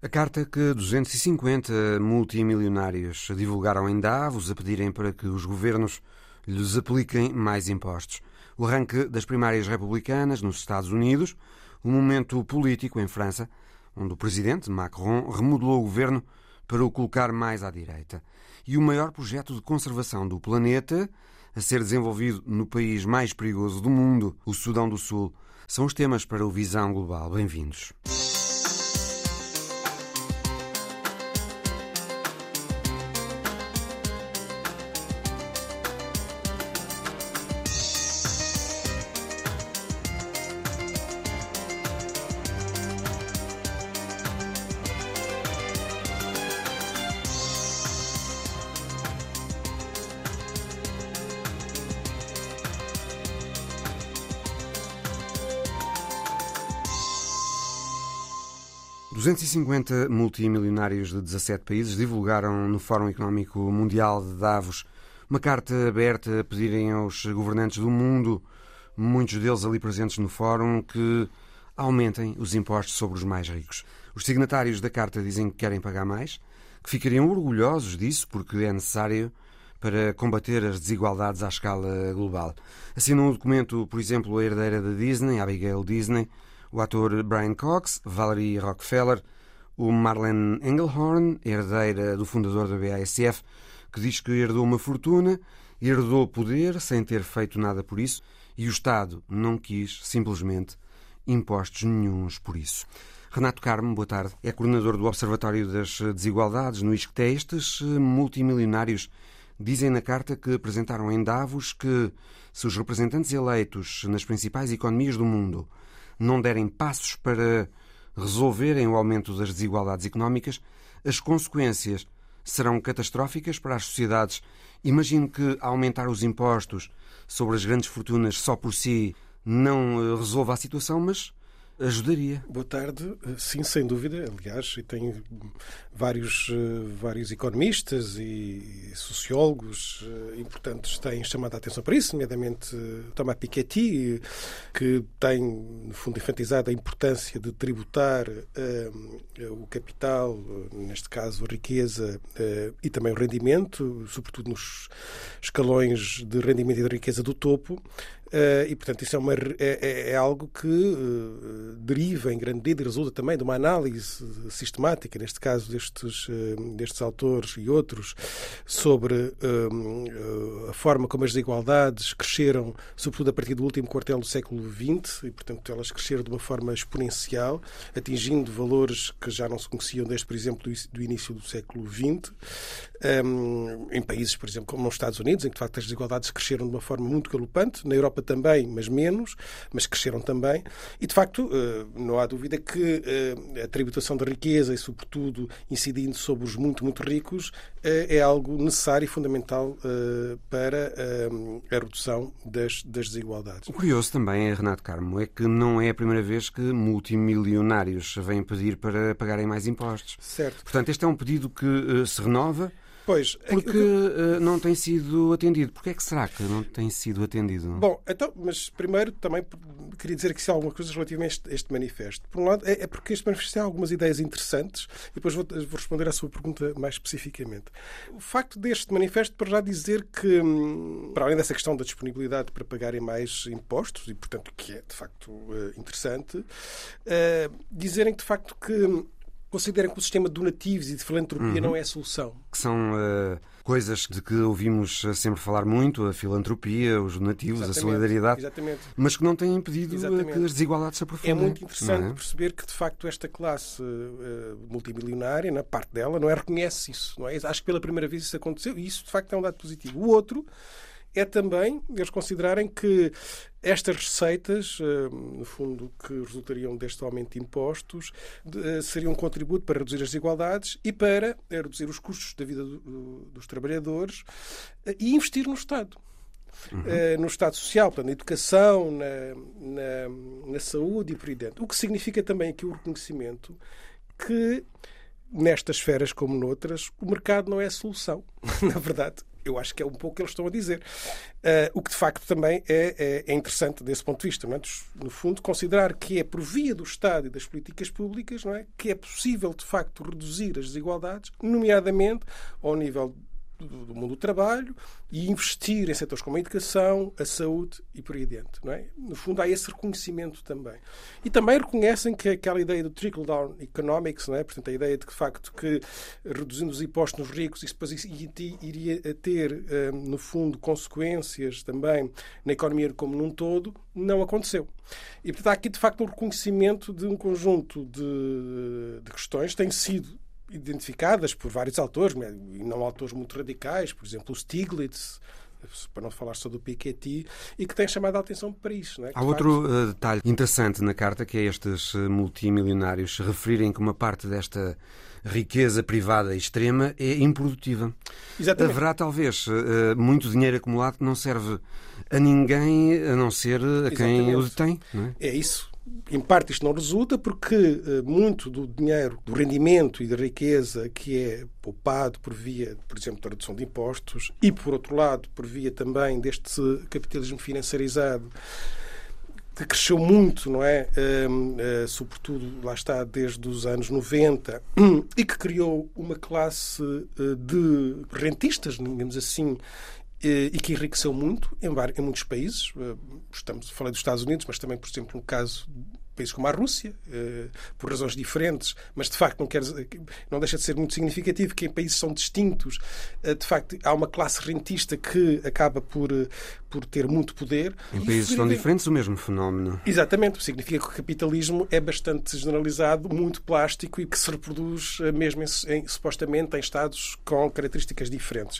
A carta que 250 multimilionários divulgaram em Davos a pedirem para que os governos lhes apliquem mais impostos. O arranque das primárias republicanas nos Estados Unidos, o momento político em França, onde o presidente Macron remodelou o governo para o colocar mais à direita. E o maior projeto de conservação do planeta a ser desenvolvido no país mais perigoso do mundo, o Sudão do Sul, são os temas para o Visão Global. Bem-vindos. 250 multimilionários de 17 países divulgaram no Fórum Económico Mundial de Davos uma carta aberta a pedirem aos governantes do mundo, muitos deles ali presentes no Fórum, que aumentem os impostos sobre os mais ricos. Os signatários da carta dizem que querem pagar mais, que ficariam orgulhosos disso porque é necessário para combater as desigualdades à escala global. Assinam o documento, por exemplo, a herdeira da Disney, Abigail Disney, o ator Brian Cox, Valerie Rockefeller, o Marlene Engelhorn, herdeira do fundador da BASF, que diz que herdou uma fortuna, herdou poder sem ter feito nada por isso e o Estado não quis, simplesmente, impostos nenhums por isso. Renato Carmo, boa tarde. É coordenador do Observatório das Desigualdades no ISCTE. Estes multimilionários dizem na carta que apresentaram em Davos que, se os representantes eleitos nas principais economias do mundo não derem passos para resolverem o aumento das desigualdades económicas, as consequências serão catastróficas para as sociedades. Imagino que aumentar os impostos sobre as grandes fortunas só por si não eh, resolva a situação, mas ajudaria. Boa tarde. Sim, sem dúvida. Aliás, e tem vários, eh, vários economistas e sociólogos eh, importantes têm chamado a atenção para isso, nomeadamente eh, Thomas Piketty, que tem, no fundo, enfatizado a importância de tributar o capital, neste caso a riqueza uh, e também o rendimento, sobretudo nos escalões de rendimento e de riqueza do topo. Uh, e, portanto, isso é, uma, é, é, é algo que uh, deriva, em grande medida, e resulta também de uma análise sistemática, neste caso destes, uh, destes autores e outros, sobre a forma como as desigualdades cresceram, sobretudo a partir do último quartel do século XX, e, portanto, elas cresceram de uma forma exponencial, atingindo valores que já não se conheciam desde, por exemplo, do, início do século XX, um, em países, por exemplo, como nos Estados Unidos, em que, de facto, as desigualdades cresceram de uma forma muito galopante, na Europa Europa também, mas menos, mas cresceram também. E, de facto, eh, não há dúvida que eh, a tributação da riqueza e, sobretudo, incidindo sobre os muito, muito ricos, eh, é algo necessário e fundamental para a redução das, das desigualdades. O curioso também, Renato Carmo, é que não é a primeira vez que multimilionários vêm pedir para pagarem mais impostos. Certo. Portanto, este é um pedido que se renova Pois. É Porque uh, não tem sido atendido. Porquê é que será que não tem sido atendido? Bom, então, mas primeiro também queria dizer que se há alguma coisa relativamente a este, manifesto. Por um lado, é, é, porque este manifesto tem algumas ideias interessantes e depois vou, vou, responder à sua pergunta mais especificamente. O facto deste manifesto, para já dizer que, hum, para além dessa questão da disponibilidade para pagarem mais impostos, e portanto que é de facto uh, interessante, uh, dizerem de facto que hum, consideram que o sistema de donativos e de filantropia uhum. não é a solução. Que são uh, coisas de que ouvimos sempre falar muito, a filantropia, os donativos, exatamente, a solidariedade, exatamente. mas que não têm impedido exatamente. que as desigualdades se aprofundem. É muito interessante é? perceber que, de facto, esta classe uh, multimilionária, na parte dela, não é, reconhece isso. Não é? Acho que pela primeira vez isso aconteceu e isso, de facto, é um dado positivo. O outro é também eles considerarem que estas receitas, eh, no fundo, que resultariam deste aumento de impostos, eh, seriam um contributo para reduzir as desigualdades e para reduzir os custos da vida dos trabalhadores eh, e investir no Estado. Uhum. no Estado Social, portanto, na educação, na, na, na saúde e por aí dentro. O que significa também aqui o reconhecimento que nestas esferas como noutras, o mercado não é a solução. Na verdade, Eu acho que é um pouco o que eles estão a dizer. Uh, o que de facto também é, é, é, interessante desse ponto de vista. É? No fundo, considerar que é por via do Estado e das políticas públicas não é? que é possível de facto reduzir as desigualdades, nomeadamente ao nível do mundo do trabalho e investir em setores como a educação, a saúde e por aí adiante. Não é? No fundo, há esse reconhecimento também. E também reconhecem que aquela ideia do trickle-down economics, não é? portanto, a ideia de que, facto, que reduzindo os impostos nos ricos, isso depois iria ter, eh, no fundo, consequências também na economia como num todo, não aconteceu. E, portanto, há aqui, de facto, um reconhecimento de um conjunto de, de questões que têm sido identificadas por vários autores, e não autores muito radicais, por exemplo, o Stiglitz, para não falar só do Piketty, e que tem chamado a atenção para isso. É? Há outro facto... Eh, detalhe interessante na carta, que é estes eh, multimilionários referirem que uma parte desta riqueza privada extrema é improdutiva. Exatamente. Haverá talvez eh, muito dinheiro acumulado que não serve a ninguém a não ser a quem Exatamente. o detém. É? é isso em parte isto não resulta porque uh, muito do dinheiro, do rendimento e da riqueza que é poupado por via, por exemplo, da redução de impostos e, por outro lado, por via também deste capitalismo financiarizado que cresceu muito, não é? Uh, uh, sobretudo, lá está, desde os anos 90 e que criou uma classe de rentistas, digamos assim, e que enriqueceu muito em, vários, em muitos países. Eh, estamos, falei dos Estados Unidos, mas também, por exemplo, no caso países como a Rússia, eh, por razões diferentes, mas de facto não, quer, não deixa de ser muito significativo que em países são distintos, eh, de facto há uma classe rentista que acaba por, eh, por ter muito poder. Em países tão diferentes, o mesmo fenómeno. Exatamente, significa que o capitalismo é bastante generalizado, muito plástico e que se reproduz mesmo em, supostamente em Estados com características diferentes.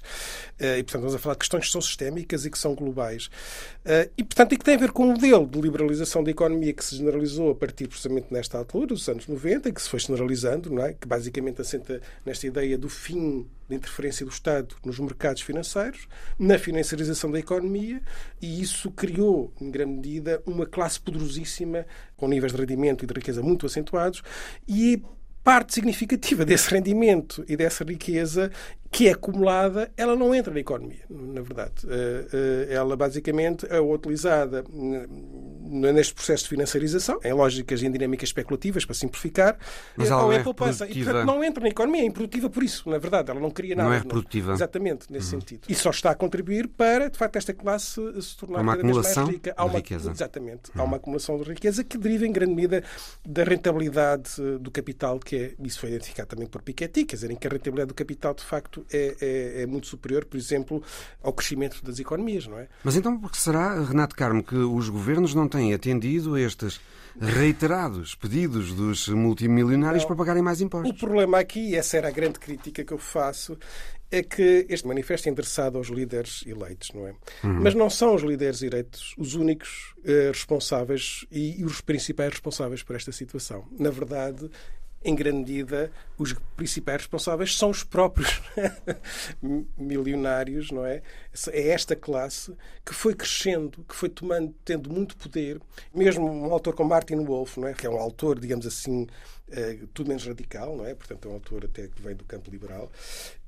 E, portanto, estamos a falar de questões que são sistémicas e que são globais. E, portanto, e que tem a ver com o modelo de liberalização da economia que se generalizou a partir precisamente nesta altura, dos anos 90, que se foi generalizando, não é? que basicamente assenta nesta ideia do fim da interferência do Estado nos mercados financeiros, na financiarização da economia, e isso criou, em grande medida, uma classe poderosíssima, com níveis de rendimento e de riqueza muito acentuados, e parte significativa desse rendimento e dessa riqueza que é acumulada, ela não entra na economia, na verdade. Eh, eh, ela basicamente é utilizada neste processo de financiarização, em lógicas e em dinâmicas especulativas, para simplificar, Mas ela é, é poupança. E, portanto, não entra na economia, é improdutiva por isso, na verdade. Ela não cria nada. Não é produtiva. Exatamente, nesse uhum. sentido. E só está a contribuir para, de facto, esta classe se tornar uma cada vez mais rica. Há uma, riqueza. Exatamente. Uhum. Há uma acumulação de riqueza que deriva, em grande medida, da rentabilidade do capital, que é, isso foi identificado também por Piketty, quer dizer, em que a rentabilidade do capital, de facto, é, é, é muito superior, por exemplo, ao crescimento das economias, não é? Mas então, por que será, Renato Carmo, que os governos não têm atendido a estes reiterados pedidos dos multimilionários não. para pagarem mais impostos? O problema aqui, e essa era a grande crítica que eu faço, é que este manifesto é endereçado aos líderes eleitos, não é? Uhum. Mas não são os líderes eleitos os únicos uh, responsáveis e, e os principais responsáveis por esta situação. Na verdade, em grande medida, os principais responsáveis são os próprios milionários, não é? É esta classe que foi crescendo, que foi tomando, tendo muito poder. Mesmo um autor como Martin Wolf, não é? Que é um autor, digamos assim, uh, tudo menos radical, não é? Portanto, é um autor até que vem do campo liberal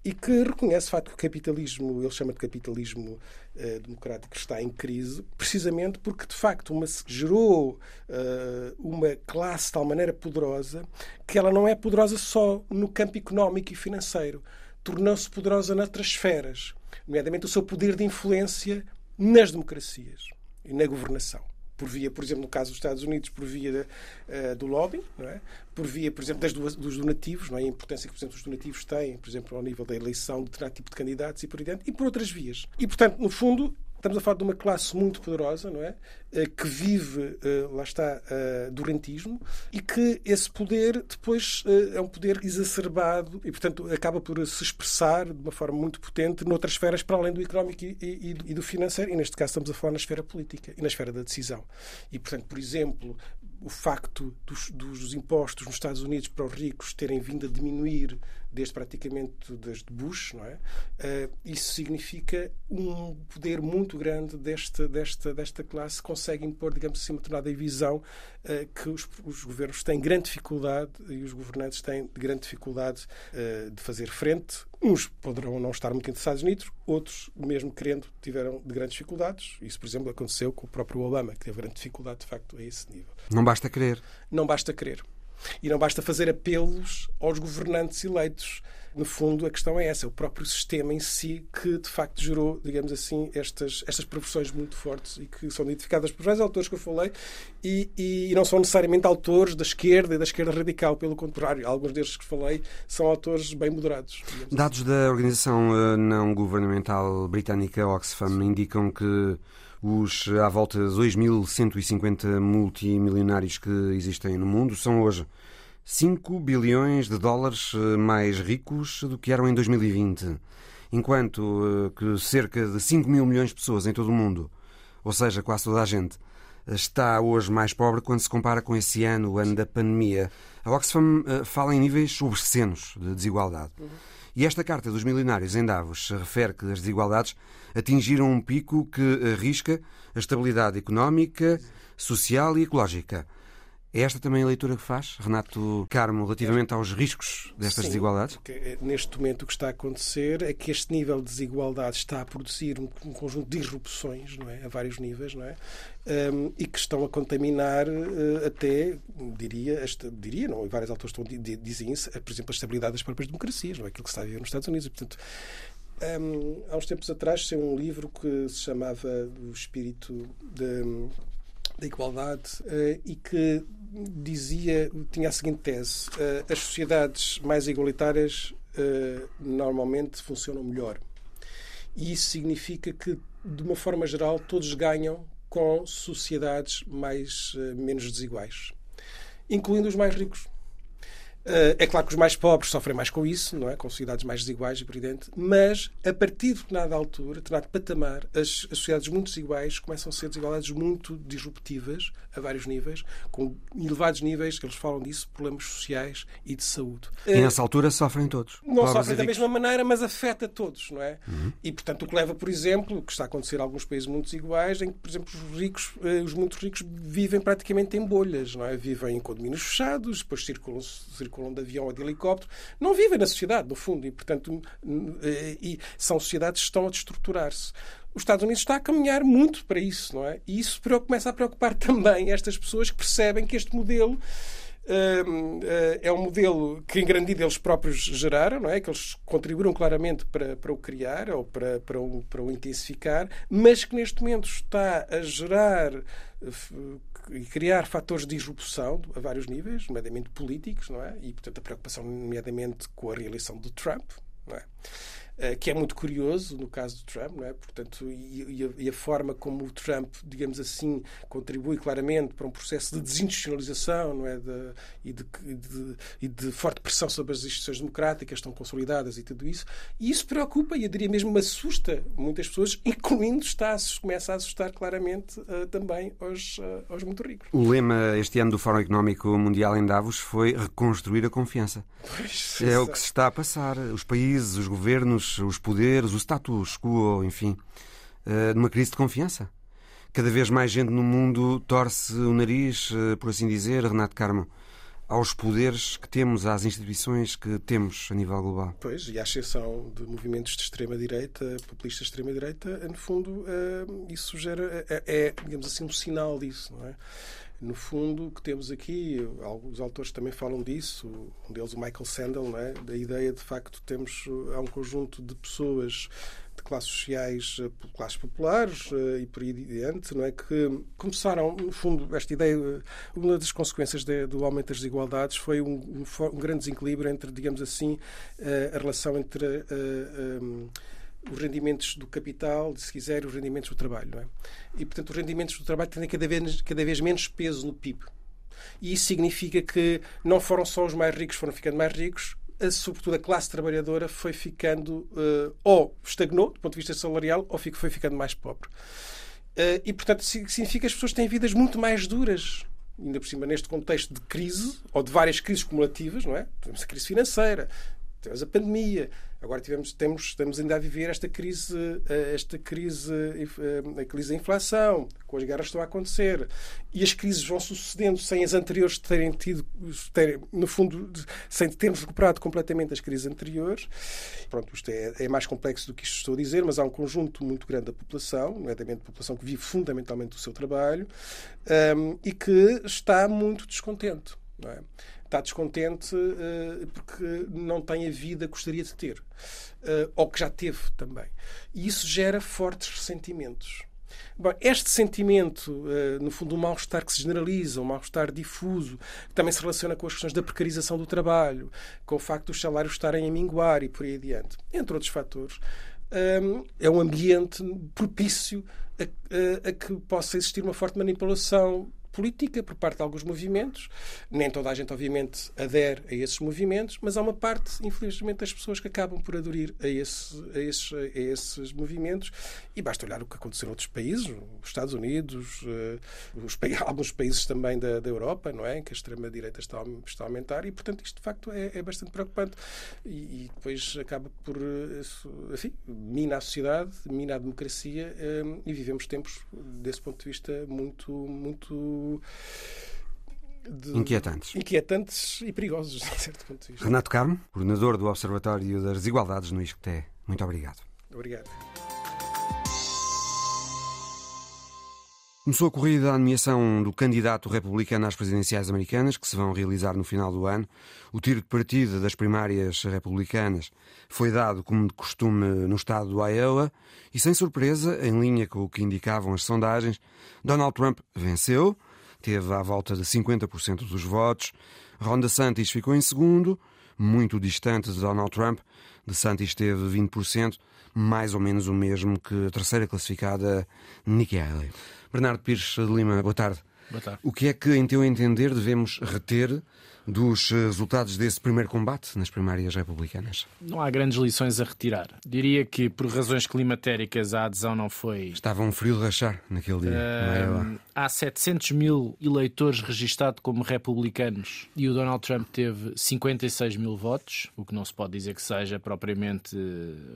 e que reconhece o facto que o capitalismo, ele chama de capitalismo uh, democrático, está em crise, precisamente porque, de facto, uma, gerou uh, uma classe de tal maneira poderosa que ela não é poderosa só no campo económico e financeiro, tornou-se poderosa noutras esferas, nomeadamente o seu poder de influência nas democracias e na governação por via, por exemplo, no caso dos Estados Unidos, por via uh, do lobbying, é? por via, por exemplo, das, dos donativos, não é? a importância que, por exemplo, os donativos têm, por exemplo, ao nível da eleição de determinado tipo de candidatos e por aí dentro, e por outras vias. E, portanto, no fundo, Estamos a falar de uma classe muito poderosa, não é? Eh, que vive, eh, lá está, eh, do rentismo e que esse poder depois é um poder exacerbado e, portanto, acaba por se expressar de uma forma muito potente noutras esferas para além do económico e, do financeiro. E, neste caso, estamos a falar na esfera política e na esfera da decisão. E, portanto, por exemplo, o facto dos, dos, impostos nos Estados Unidos para os ricos terem vindo a diminuir desde praticamente desde Bush, não é? Uh, isso significa um poder muito grande desta, desta, desta classe, consegue impor, digamos assim, uma determinada visão uh, que os, os, governos têm grande dificuldade e os governantes têm grande dificuldade uh, de fazer frente. Uns poderão não estar muito interessados nisso, outros, mesmo querendo, tiveram de grandes dificuldades. Isso, por exemplo, aconteceu com o próprio Obama, que teve grande dificuldade, de facto, a esse nível. Não basta querer. Não basta querer. E não basta fazer apelos aos governantes eleitos. No fundo, a questão é essa: é o próprio sistema em si que, de facto, gerou, digamos assim, estas, estas profissões muito fortes e que são identificadas por vários autores que eu falei e, e, e, não são necessariamente autores da esquerda e da esquerda radical, pelo contrário. Alguns destes que falei são autores bem moderados. Dados assim. da organização eh, não governamental britânica Oxfam indicam que os à volta de 2.150 multimilionários que existem no mundo são hoje 5 bilhões de dólares eh, mais ricos do que eram em 2020, enquanto eh, que cerca de 5 mil milhões de pessoas em todo o mundo, ou seja, quase toda a gente, está hoje mais pobre quando se compara com esse ano, o ano da pandemia. A Oxfam eh, fala em níveis obscenos de desigualdade. Uhum. E esta Carta dos Milionários em Davos refere que as desigualdades atingiram um pico que arrisca a estabilidade económica, social e ecológica. É esta também a leitura que faz, Renato Carmo, relativamente aos riscos destas Sim, desigualdades? Eh, neste momento o que está a acontecer é que este nível de desigualdade está a produzir um, um conjunto de disrupções não é? a vários níveis não é? Um, e que estão a contaminar uh, até, diria, esta, diria, não, e vários autores estão, dizem isso, por exemplo, a estabilidade das próprias democracias, não é? aquilo que se está a viver nos Estados Unidos. E, portanto, um, há uns tempos atrás saiu um livro que se chamava O Espírito da Igualdade uh, e que dizia, tinha a seguinte tese: uh, as sociedades mais igualitárias uh, normalmente funcionam melhor. E isso significa que, de uma forma geral, todos ganham com sociedades mais menos desiguais, incluindo os mais ricos. Eh, é claro que os mais pobres sofrem mais com isso, não é? com sociedades mais desiguais, evidente, mas a partir de determinada altura, de determinado patamar, as, as sociedades muito desiguais começam a ser desigualdades muito disruptivas, a vários níveis, com elevados níveis, eles falam disso, problemas sociais e de saúde. E uh, nessa altura sofrem todos. Não sofrem da mesma maneira, mas afeta todos, não é? Uhum. E, portanto, o que leva, por exemplo, o que está a acontecer em alguns países muito desiguais, em que, por exemplo, os ricos, uh, os muito ricos vivem praticamente em bolhas, não é? Vivem em condomínios fechados, depois circulam, circulam circulam de avião ou de helicóptero, não vivem na sociedade, no fundo, e, portanto, eh, e são sociedades que estão a destruturar-se. Os Estados Unidos está a caminhar muito para isso, não é? E isso começa a preocupar também estas pessoas que percebem que este modelo Uh, uh, é um modelo que, em grande medida, eles próprios geraram, não é? Que eles contribuíram claramente para, para o criar ou para, para, o, para o intensificar, mas que neste momento está a gerar uh, e criar fatores de disrupção a vários níveis, nomeadamente políticos, não é? E, portanto, a preocupação, nomeadamente, com a reeleição de Trump, não é? Eh, que é muito curioso no caso do Trump, não é? Portanto, e, e, a, forma como o Trump, digamos assim, contribui claramente para um processo de desinstitucionalização, não é? De, e, de, de, e de forte pressão sobre as instituições democráticas, estão consolidadas e tudo isso. E isso preocupa e, eu diria mesmo, assusta muitas pessoas, incluindo está, começa a assustar claramente uh, também aos, uh, aos muito ricos. O lema este ano do Fórum Económico Mundial em Davos foi reconstruir a confiança. Pois, é o que se está a passar. Os países, os governos, os poderes, o status quo, enfim, eh, numa crise de confiança. Cada vez mais gente no mundo torce o nariz, eh, por assim dizer, Renato Carmo, aos poderes que temos, às instituições que temos a nível global. Pois, e à exceção de movimentos de extrema-direita, populistas de extrema-direita, no fundo, eh, isso gera, é, é, digamos assim, um sinal disso, não é? No fundo, o que temos aqui, alguns autores também falam disso, um deles o Michael Sandel, é? da ideia de facto temos há um conjunto de pessoas de classes sociais, eh, classes populares eh, e por aí adiante, não é? que começaram, no fundo, esta ideia, uma das consequências de, do aumento das desigualdades foi um, um, grande desequilíbrio entre, digamos assim, eh, a relação entre os rendimentos do capital, se quiser, os rendimentos do trabalho. É? E, portanto, os rendimentos do trabalho têm cada vez, cada vez menos peso no PIB. E isso significa que não foram só os mais ricos foram ficando mais ricos, a, sobretudo a classe trabalhadora foi ficando, uh, ou estagnou, do ponto de vista salarial, ou foi ficando mais pobre. Uh, e, portanto, significa que as pessoas têm vidas muito mais duras ainda por cima neste contexto de crise, ou de várias crises cumulativas, não é? Temos a crise financeira, tivemos a pandemia, agora tivemos, temos, estamos ainda a viver esta crise, eh, esta crise, eh, a crise da inflação, com as guerras que estão a acontecer, e as crises vão sucedendo sem as anteriores terem tido, terem, no fundo, sem termos recuperado completamente as crises anteriores. Pronto, isto é, é, mais complexo do que isto estou a dizer, mas há um conjunto muito grande da população, nomeadamente a população que vive fundamentalmente do seu trabalho, um, e que está muito descontente. Não é? Está descontente uh, porque não tem a vida que gostaria de ter, uh, ou que já teve também. E isso gera fortes ressentimentos. Bom, este sentimento, uh, no fundo, um mal-estar que se generaliza, um mal-estar difuso, que também se relaciona com as questões da precarização do trabalho, com o facto dos salários estarem a minguar e por aí adiante, entre outros fatores, um, é um ambiente propício a que possa existir uma forte manipulação política por parte de alguns movimentos. Nem toda a gente, obviamente, adere a esses movimentos, mas há uma parte, infelizmente, das pessoas que acabam por aderir a, esse, a, esses, a esses movimentos. E basta olhar o que aconteceu em outros países, os Estados Unidos, uh, os, alguns países também da, da Europa, não é? Em que a extrema-direita está, está a aumentar e, portanto, isto de facto é, é bastante preocupante. E, e, depois acaba por, uh, enfim, mina a sociedade, mina a democracia uh, e vivemos tempos, desse ponto de vista, muito, muito de... Inquietantes. Inquietantes e perigosos, de certo ponto de vista. Renato Carmo, coordenador do Observatório das Desigualdades no ISCTE. Muito obrigado. Obrigado. Começou a corrida à nomeação do candidato republicano às presidenciais americanas, que se vão realizar no final do ano. O tiro de partida das primárias republicanas foi dado, como de costume, no estado do Iowa, e sem surpresa, em linha com o que indicavam as sondagens, Donald Trump venceu, teve à volta de 50% dos votos. Ron DeSantis ficou em segundo, muito distante de Donald Trump. DeSantis teve 20%, mais ou menos o mesmo que a terceira classificada Nikki Haley. Bernardo Pires de Lima, boa tarde. Boa tarde. O que é que, em teu entender, devemos reter dos resultados desse primeiro combate nas primárias republicanas? Não há grandes lições a retirar. Diria que, por razões climatéricas, a adesão não foi. Estava um frio de rachar naquele dia. Uh, há 700 mil eleitores registados como republicanos e o Donald Trump teve 56 mil votos, o que não se pode dizer que seja propriamente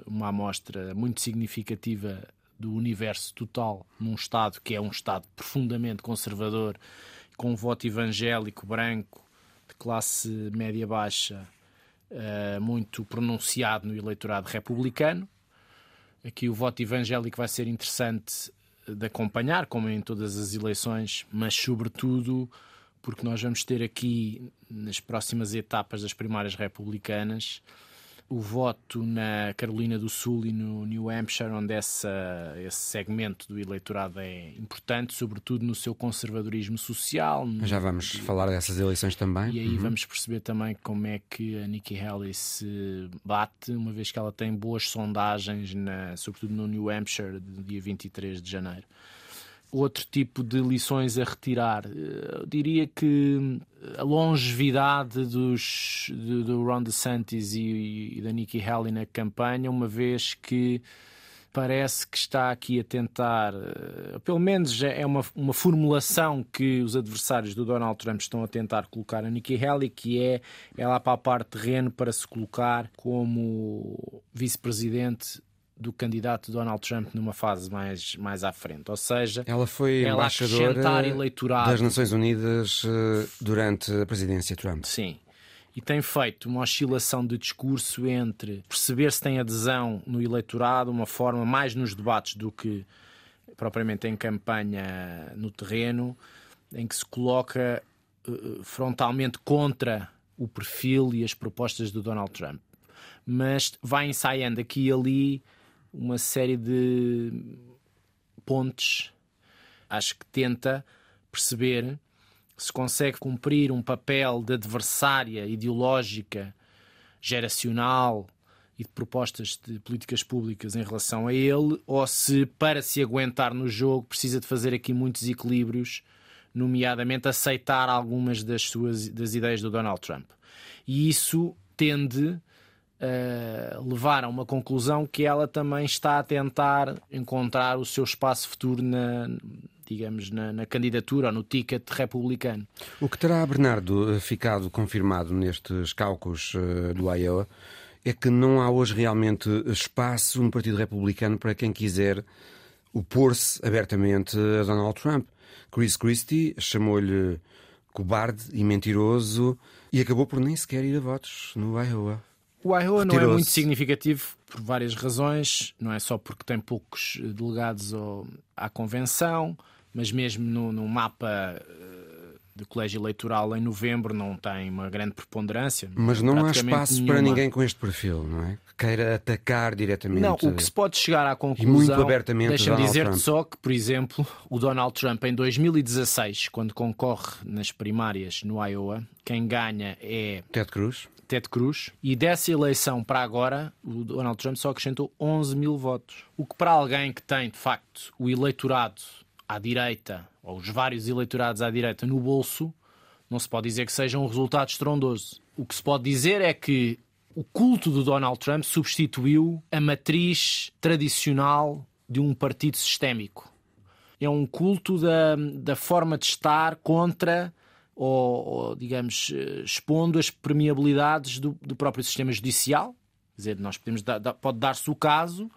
uma amostra muito significativa do universo total num Estado que é um Estado profundamente conservador, com um voto evangélico branco de classe média-baixa uh, muito pronunciado no eleitorado republicano. Aqui o voto evangélico vai ser interessante de acompanhar, como em todas as eleições, mas sobretudo porque nós vamos ter aqui, nas próximas etapas das primárias republicanas, o voto na Carolina do Sul e no New Hampshire, onde essa, esse segmento do eleitorado é importante, sobretudo no seu conservadorismo social. Já vamos falar dessas eleições também. E aí uhum. vamos perceber também como é que a Nikki Haley se bate, uma vez que ela tem boas sondagens, na, sobretudo no New Hampshire, do dia 23 de janeiro outro tipo de lições a retirar. Eu eh, diria que a longevidade dos, do, do Ron DeSantis e, e da Nikki Haley na campanha, uma vez que parece que está aqui a tentar, eh, pelo menos é uma, uma formulação que os adversários do Donald Trump estão a tentar colocar a Nikki Haley, que é ela papar terreno para se colocar como vice-presidente do candidato Donald Trump numa fase mais, mais à frente. Ou seja, ela foi ela embaixadora eleitorado... das Nações Unidas eh, durante a presidência Trump. Sim. E tem feito uma oscilação de discurso entre perceber se tem adesão no eleitorado, uma forma mais nos debates do que propriamente em campanha no terreno, em que se coloca uh, frontalmente contra o perfil e as propostas do Donald Trump. Mas vai ensaiando aqui e ali uma série de pontes. Acho que tenta perceber se consegue cumprir um papel de adversária ideológica, geracional e de propostas de políticas públicas em relação a ele, ou se, para se aguentar no jogo, precisa de fazer aqui muitos equilíbrios, nomeadamente aceitar algumas das suas das ideias do Donald Trump. E isso tende uh, levar a uma conclusão que ela também está a tentar encontrar o seu espaço futuro na, digamos, na, na, candidatura ou no ticket republicano. O que terá, Bernardo, ficado confirmado nestes cálculos uh, do Iowa é que não há hoje realmente espaço no Partido Republicano para quem quiser opor-se abertamente a Donald Trump. Chris Christie chamou-lhe cobarde e mentiroso e acabou por nem sequer ir a votos no Iowa. O Iowa não é muito significativo por várias razões, não é só porque tem poucos delegados à convenção, mas mesmo no, no mapa eh, do colégio eleitoral em novembro não tem uma grande preponderância. Mas não há espaço nenhuma. para ninguém com este perfil, não é? Que queira atacar diretamente. Não, o que se pode chegar à conclusão. E muito abertamente. Deixa-me dizer-te só que, por exemplo, o Donald Trump em 2016, quando concorre nas primárias no Iowa, quem ganha é. Ted Cruz. Ted Cruz, e dessa eleição para agora, o Donald Trump só acrescentou 11 mil votos. O que para alguém que tem, de facto, o eleitorado à direita, ou os vários eleitorados à direita no bolso, não se pode dizer que seja um resultado estrondoso. O que se pode dizer é que o culto do Donald Trump substituiu a matriz tradicional de um partido sistémico. É um culto da, da forma de estar contra ou, ou digamos, expondo as permeabilidades do, do, próprio sistema judicial. Quer dizer, nós podemos dar, pode dar-se o caso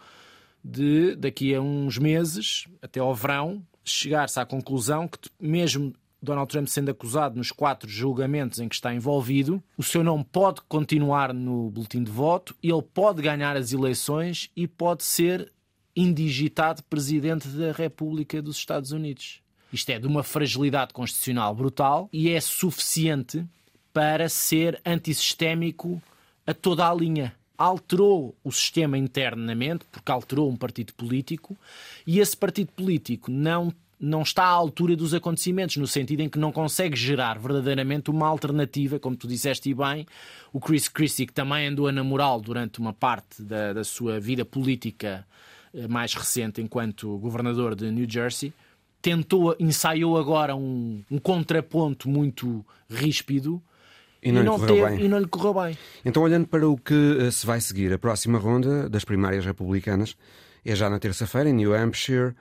de daqui a uns meses, até ao verão, chegar-se à conclusão que, mesmo Donald Trump sendo acusado nos quatro julgamentos em que está envolvido, o seu nome pode continuar no boletim de voto, ele pode ganhar as eleições e pode ser indigitado presidente da República dos Estados Unidos. Isto é de uma fragilidade constitucional brutal e é suficiente para ser antissistémico a toda a linha alterou o sistema internamente, porque alterou um partido político, e esse partido político não, não está à altura dos acontecimentos, no sentido em que não consegue gerar verdadeiramente uma alternativa, como tu disseste bem. O Chris Christie, que também andou a namorá-lo durante uma parte da, da sua vida política eh, mais recente, enquanto governador de New Jersey, tentou, ensaiou agora um, um contraponto muito ríspido e não, e não, teve, bem. e não lhe correu bem. Então, olhando para o que eh, se vai seguir, a próxima ronda das primárias republicanas é já na terça-feira, em New Hampshire,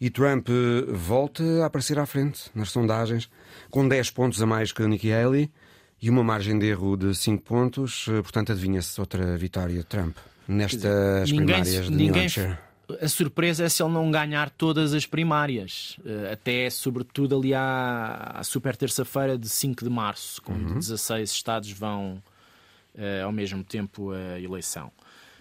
e Trump eh, volta a aparecer à frente nas sondagens, com 10 pontos a mais que Nikki Haley e uma margem de erro de 5 pontos. Eh, portanto, adivinha-se outra vitória de Trump nestas primárias de New Hampshire a surpresa é se ele não ganhar todas as primárias, eh, até sobretudo ali à, à super terça-feira de 5 de março, quando uhum. 16 estados vão uh, ao mesmo tempo a eleição.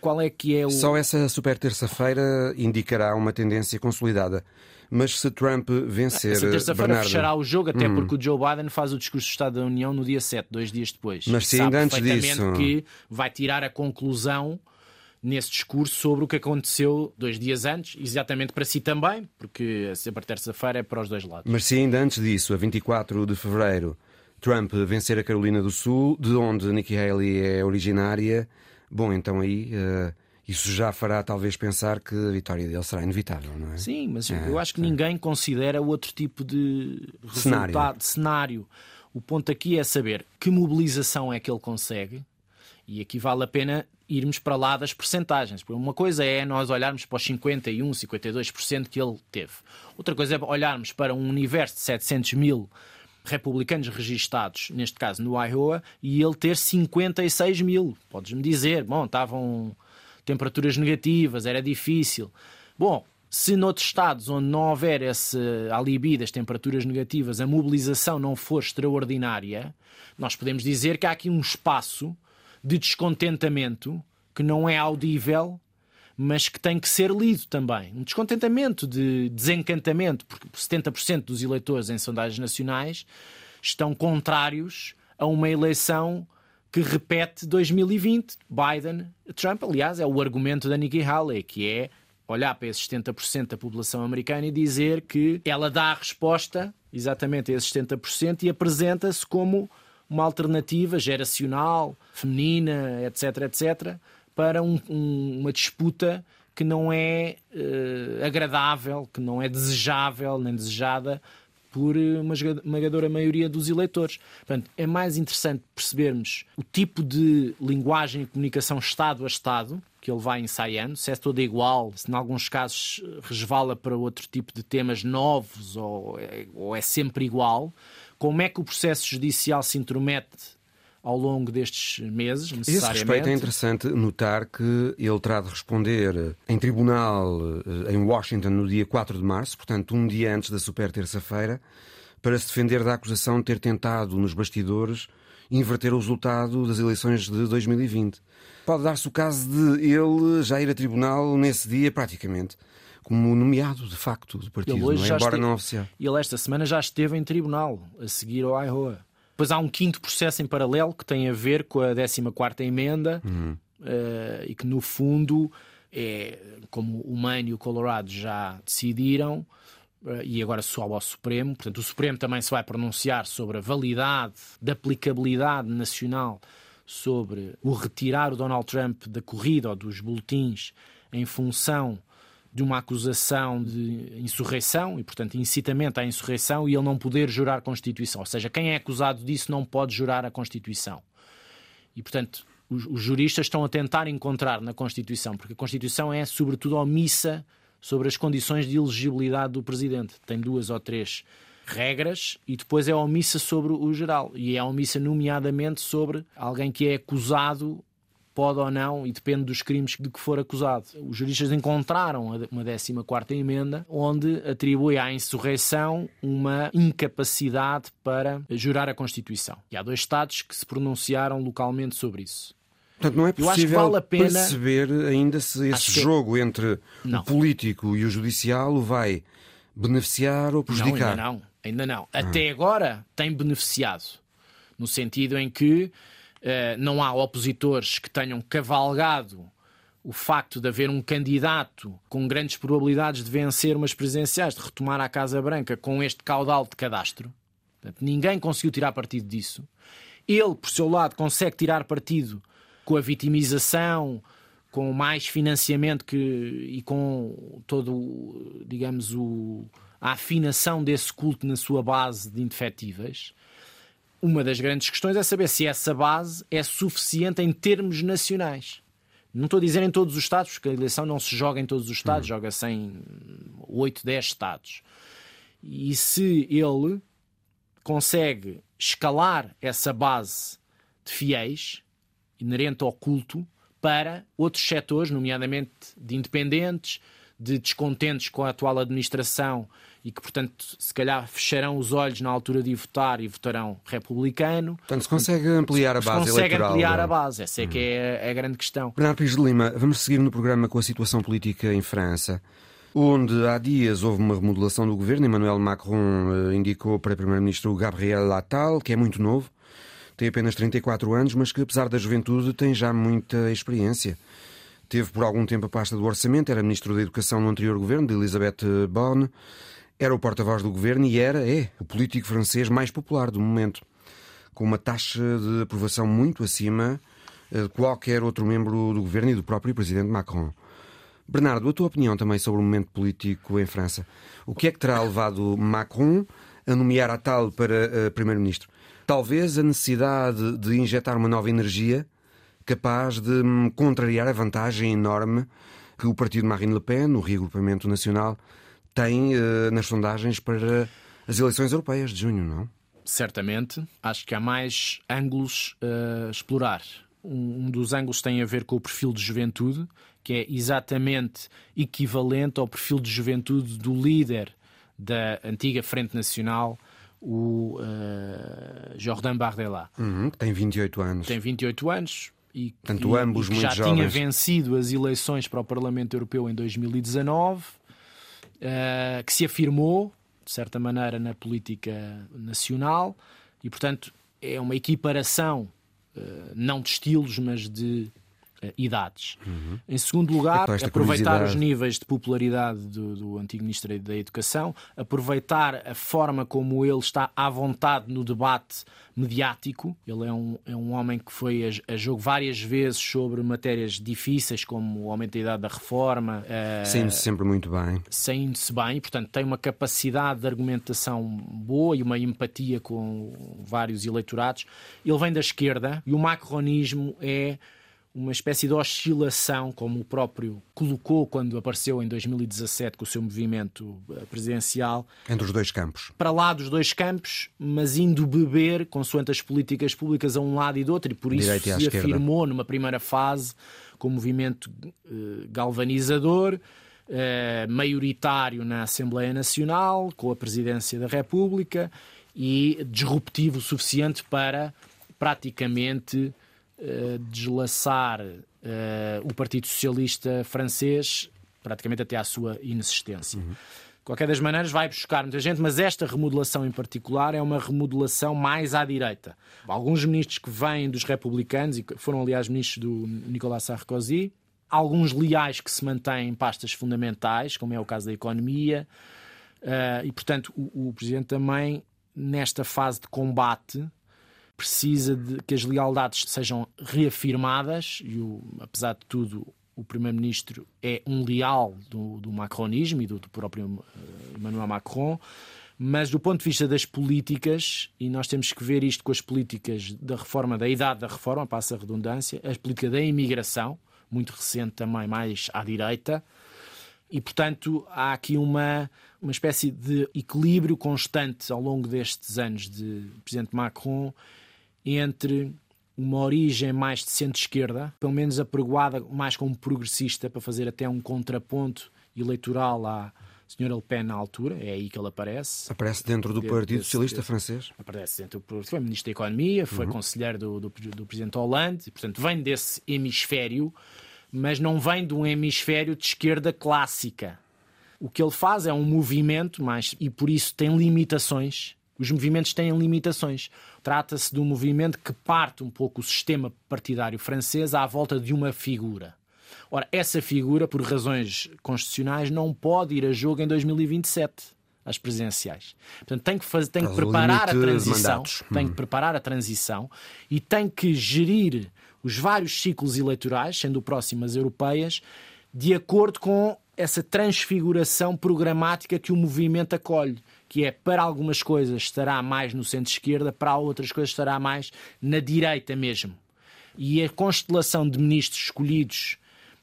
Qual é que é o. Só essa super terça-feira indicará uma tendência consolidada. Mas se Trump vencer. Essa terça-feira fechará o jogo, até hum. porque o Joe Biden faz o discurso do Estado da União no dia 7, dois dias depois. Mas se ainda antes disso. que vai tirar a conclusão nesse discurso sobre o que aconteceu dois dias antes, exatamente para si também, porque sempre terça-feira é para os dois lados. Mas se ainda antes disso, a 24 de fevereiro, Trump vencer a Carolina do Sul, de onde Nikki Haley é originária, bom, então aí. Uh, isso já fará talvez pensar que a vitória dele será inevitável, não é? Sim, mas é, eu acho que ninguém considera outro tipo de resultado, de cenário. O ponto aqui é saber que mobilização é que ele consegue, e aqui vale a pena irmos para lá das percentagens. Uma coisa é nós olharmos para os 51, 52% que ele teve. Outra coisa é olharmos para um universo de 700 mil republicanos registados, neste caso no Iowa, e ele ter 56 mil. Podes-me dizer, bom, estavam temperaturas negativas, era difícil. Bom, se noutros estados onde não houver esse alibi das temperaturas negativas, a mobilização não for extraordinária, nós podemos dizer que há aqui um espaço de descontentamento que não é audível, mas que tem que ser lido também. Um descontentamento de desencantamento, porque 70% dos eleitores em sondagens nacionais estão contrários a uma eleição que repete 2020, Biden-Trump. Aliás, é o argumento da Nikki Haley, que é olhar para esses 70% da população americana e dizer que ela dá a resposta exatamente a esses 70% e apresenta-se como uma alternativa geracional, feminina, etc., etc., para um, um, uma disputa que não é uh, agradável, que não é desejável nem desejada por uma esmagadora maioria dos eleitores. Portanto, é mais interessante percebermos o tipo de linguagem e comunicação Estado a Estado que ele vai ensaiando, se é toda igual, se em alguns casos resvala para outro tipo de temas novos ou é, ou é sempre igual, como é que o processo judicial se intromete ao longo destes meses, necessariamente. Esse respeito é interessante notar que ele terá de responder em tribunal eh, em Washington no dia 4 de março, portanto um dia antes da super terça-feira, para se defender da acusação de ter tentado nos bastidores inverter o resultado das eleições de 2020. Pode dar-se o caso de ele já ir a tribunal nesse dia, praticamente, como nomeado, de facto, do partido, não é? embora esteve, não oficial. Ele esta semana já esteve em tribunal, a seguir ao IROA. Depois há um quinto processo em paralelo que tem a ver com a 14ª emenda uhum. uh, e que, no fundo, é como o Maine e o Colorado já decidiram, eh, e agora sobe ao Supremo. Portanto, o Supremo também se vai pronunciar sobre a validade da aplicabilidade nacional sobre o retirar o Donald Trump da corrida ou dos boletins em função de uma acusação de insurreição e, portanto, incitamento à insurreição e ele não poder jurar a Constituição. Ou seja, quem é acusado disso não pode jurar a Constituição. E, portanto, os, os juristas estão a tentar encontrar na Constituição, porque a Constituição é, sobretudo, omissa sobre as condições de elegibilidade do presidente. Tem duas ou três regras e depois é omissa sobre o geral. E é omissa, nomeadamente, sobre alguém que é acusado pode ou não, e depende dos crimes de que for acusado. Os juristas encontraram uma 14 emenda onde atribui à insurreição uma incapacidade para jurar a Constituição. E há dois Estados que se pronunciaram localmente sobre isso. Portanto, não é possível vale pena... perceber ainda se esse que... jogo entre não. o político e o judicial o vai beneficiar ou prejudicar. Não, ainda não. Ainda não. Ah. Até agora tem beneficiado. No sentido em que não há opositores que tenham cavalgado o facto de haver um candidato com grandes probabilidades de vencer umas presidenciais, de retomar a Casa Branca com este caudal de cadastro. Portanto, ninguém conseguiu tirar partido disso. Ele, por seu lado, consegue tirar partido com a vitimização, com mais financiamento que, e com todo, digamos, o, a afinação desse culto na sua base de indefetíveis, uma das grandes questões é saber se essa base é suficiente em termos nacionais. Não estou a dizer em todos os Estados, porque a eleição não se joga em todos os Estados, uhum. joga-se em 8, 10 Estados. E se ele consegue escalar essa base de fiéis, inerente ao culto para outros setores, nomeadamente de independentes, de descontentes com a atual administração e que, portanto, se calhar fecharão os olhos na altura de votar e votarão republicano. Portanto, se consegue ampliar a base se consegue eleitoral. ampliar a base, essa é que é a grande questão. Bernardo Pires de Lima, vamos seguir no programa com a situação política em França, onde há dias houve uma remodelação do governo. Emmanuel Macron eh, indicou para primeiro-ministro Gabriel Attal, que é muito novo, tem apenas 34 anos, mas que, apesar da juventude, tem já muita experiência. Teve por algum tempo a pasta do Orçamento, era Ministro da Educação no anterior governo, de Elisabeth Borne, era o porta-voz do governo e era, é, o político francês mais popular do momento, com uma taxa de aprovação muito acima eh, de qualquer outro membro do governo e do próprio Presidente Macron. Bernardo, a tua opinião também sobre o momento político em França. O que é que terá levado Macron a nomear a tal para uh, Primeiro-Ministro? Talvez a necessidade de injetar uma nova energia capaz de hum, contrariar a vantagem enorme que o partido Marine Le Pen, no reagrupamento nacional, tem uh, nas sondagens para as eleições europeias de junho, não? Certamente. Acho que há mais ângulos a explorar. Um, dos ângulos tem a ver com o perfil de juventude, que é exatamente equivalente ao perfil de juventude do líder da antiga Frente Nacional, o uh, Jordan Bardella. Uhum, que tem 28 anos. Tem 28 anos e, Tanto e, ambos e que já jovens. tinha vencido as eleições para o Parlamento Europeu em 2019, eh, que se afirmou, de certa maneira, na política nacional. E, portanto, é uma equiparação, uh, não de estilos, mas de idades. Uhum. Em segundo lugar, aproveitar os níveis de popularidade do, do, antigo Ministro da Educação, aproveitar a forma como ele está à vontade no debate mediático. Ele é um, é um homem que foi a, a jogo várias vezes sobre matérias difíceis, como o aumento da idade da reforma. Uh, Saindo-se sempre muito bem. Saindo-se bem, portanto, tem uma capacidade de argumentação boa e uma empatia com vários eleitorados. Ele vem da esquerda e o macronismo é uma espécie de oscilação, como o próprio colocou quando apareceu em 2017 com o seu movimento eh, presidencial. Entre os dois campos. Para lá dos dois campos, mas indo beber, consoante as políticas públicas, a um lado e do outro, e por isso se afirmou numa primeira fase com um movimento eh, galvanizador, eh, maioritário na Assembleia Nacional, com a Presidência da República e disruptivo o suficiente para praticamente eh, deslaçar uh, o Partido Socialista francês praticamente até à sua inexistência. Uhum. De qualquer das maneiras, vai buscar muita gente, mas esta remodelação em particular é uma remodelação mais à direita. Alguns ministros que vêm dos republicanos, e foram aliás ministros do Nicolas Sarkozy, alguns leais que se mantêm em pastas fundamentais, como é o caso da economia, uh, e portanto o, o Presidente também, nesta fase de combate, precisa de que as lealdades sejam reafirmadas e, o, apesar de tudo, o Primeiro-Ministro é um leal do, do macronismo e do, do, próprio eh, Emmanuel Macron, mas do ponto de vista das políticas, e nós temos que ver isto com as políticas da reforma, da idade da reforma, passa a redundância, a política da imigração, muito recente também, mais à direita, e portanto há aqui uma, uma espécie de equilíbrio constante ao longo destes anos de Presidente Macron entre uma origem mais de centro-esquerda, pelo menos apregoada mais como progressista, para fazer até um contraponto eleitoral à senhora Le Pen na altura, é aí que ele aparece. Aparece dentro do dentro Partido desse, Socialista desse, Francês? Aparece dentro do Foi Ministro da Economia, foi uhum. conselheiro do, do, do Presidente Hollande, e, portanto vem desse hemisfério, mas não vem de um hemisfério de esquerda clássica. O que ele faz é um movimento, mas, e por isso tem limitações, os movimentos têm limitações. Trata-se de um movimento que parte um pouco o sistema partidário francês à volta de uma figura. Ora, essa figura, por razões constitucionais, não pode ir a jogo em 2027 às presidenciais. Portanto, tem que, fazer, tem que preparar a transição, tem que hum. preparar a transição e tem que gerir os vários ciclos eleitorais, sendo próximas europeias, de acordo com essa transfiguração programática que o movimento acolhe que é para algumas coisas estará mais no centro-esquerda, para outras coisas estará mais na direita mesmo. E a constelação de ministros escolhidos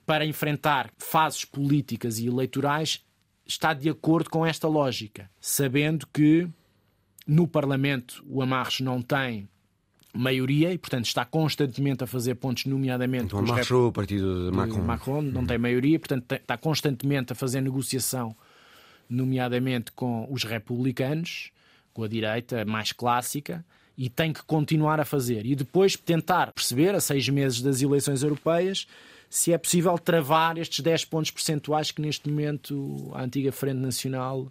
para enfrentar fases políticas e eleitorais está de acordo com esta lógica, sabendo que no Parlamento o Amarres não tem maioria e, portanto, está constantemente a fazer pontos, nomeadamente então, com os o partido de Macron. Macron não tem maioria, portanto, está constantemente a fazer negociação nomeadamente com os republicanos, com a direita mais clássica, e tem que continuar a fazer. E depois tentar perceber, a seis meses das eleições europeias, se é possível travar estes 10 pontos percentuais que neste momento a antiga Frente Nacional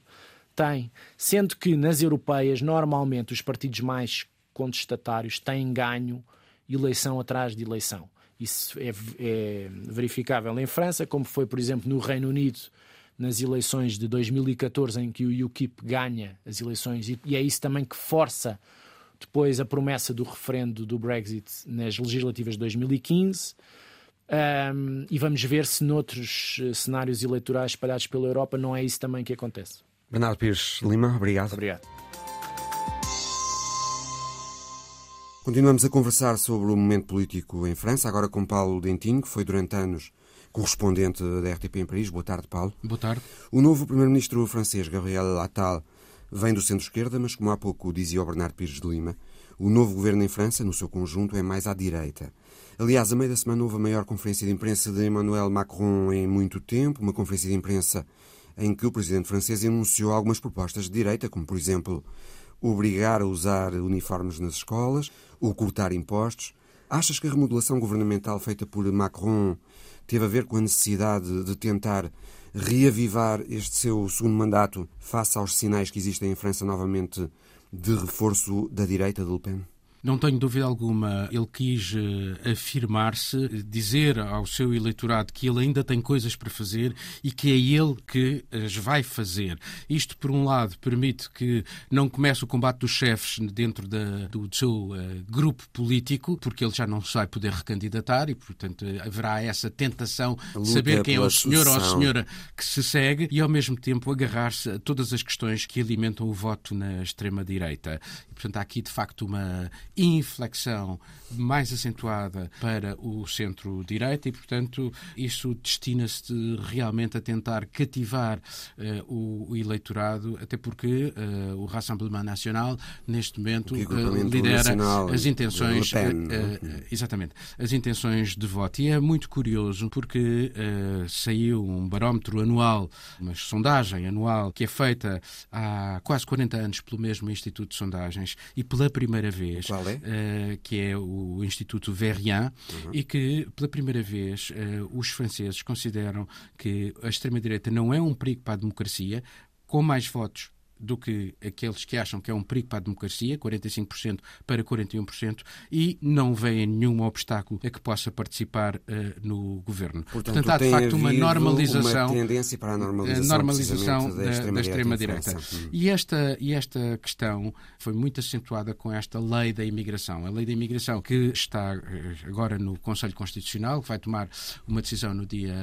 tem. Sendo que nas europeias, normalmente, os partidos mais contestatários têm ganho eleição atrás de eleição. Isso é, é verificável em França, como foi, por exemplo, no Reino Unido nas eleições de 2014, em que o UKIP ganha as eleições, e é isso também que força depois a promessa do referendo do Brexit nas legislativas de 2015. Um, e vamos ver se noutros eh, cenários eleitorais espalhados pela Europa não é isso também que acontece. Bernardo Pires Lima, obrigado. Obrigado. Continuamos a conversar sobre o momento político em França, agora com Paulo Dentinho, que foi durante anos correspondente da RTP em Paris. Boa tarde, Paulo. Boa tarde. O novo primeiro-ministro francês, Gabriel Attal, vem do centro-esquerda, mas como há pouco dizia o Bernardo Pires de Lima, o novo governo em França, no seu conjunto, é mais à direita. Aliás, a meio da semana houve a maior conferência de imprensa de Emmanuel Macron em muito tempo, uma conferência de imprensa em que o presidente francês enunciou algumas propostas de direita, como, por exemplo, obrigar a usar uniformes nas escolas ou cortar impostos. Achas que a remodelação governamental feita por Macron teve a ver com a necessidade de tentar reavivar este seu segundo mandato face aos sinais que existem em França novamente de reforço da direita de Le Pen? Não tenho dúvida alguma, ele quis uh, afirmar-se, dizer ao seu eleitorado que ele ainda tem coisas para fazer e que é ele que as vai fazer. Isto, por um lado, permite que não comece o combate dos chefes dentro da, do seu uh, grupo político, porque ele já não vai poder recandidatar e, portanto, haverá essa tentação de saber quem é o senhor sucessão. ou a senhora que se segue e, ao mesmo tempo, agarrar-se a todas as questões que alimentam o voto na extrema-direita. Portanto, há aqui, de facto, uma inflexão mais acentuada para o centro-direita e, portanto, isso destina-se realmente a tentar cativar uh, o, o, eleitorado, até porque uh, o Rassemblement Nacional, neste momento, uh, lidera as intenções. É? exatamente, as intenções de voto. E é muito curioso porque saiu um barómetro anual, uma sondagem anual, que é feita há quase 40 anos pelo mesmo Instituto de Sondagens e pela primeira vez. Qual é? que é o o Instituto Verrian, uhum. e que, pela primeira vez, uh, os franceses consideram que a extrema-direita não é um perigo para a democracia, com mais votos do que aqueles que acham que é um perigo para a democracia, 45% para 41%, e não veem nenhum obstáculo a que possa participar uh, no governo. Portanto, Portanto há de facto uma normalização, uma tendência para a normalização, normalização da, da extrema-direita. Extrema e, esta, e esta questão foi muito acentuada com esta lei da imigração. A lei da imigração que está eh, agora no Conselho Constitucional, que vai tomar uma decisão no dia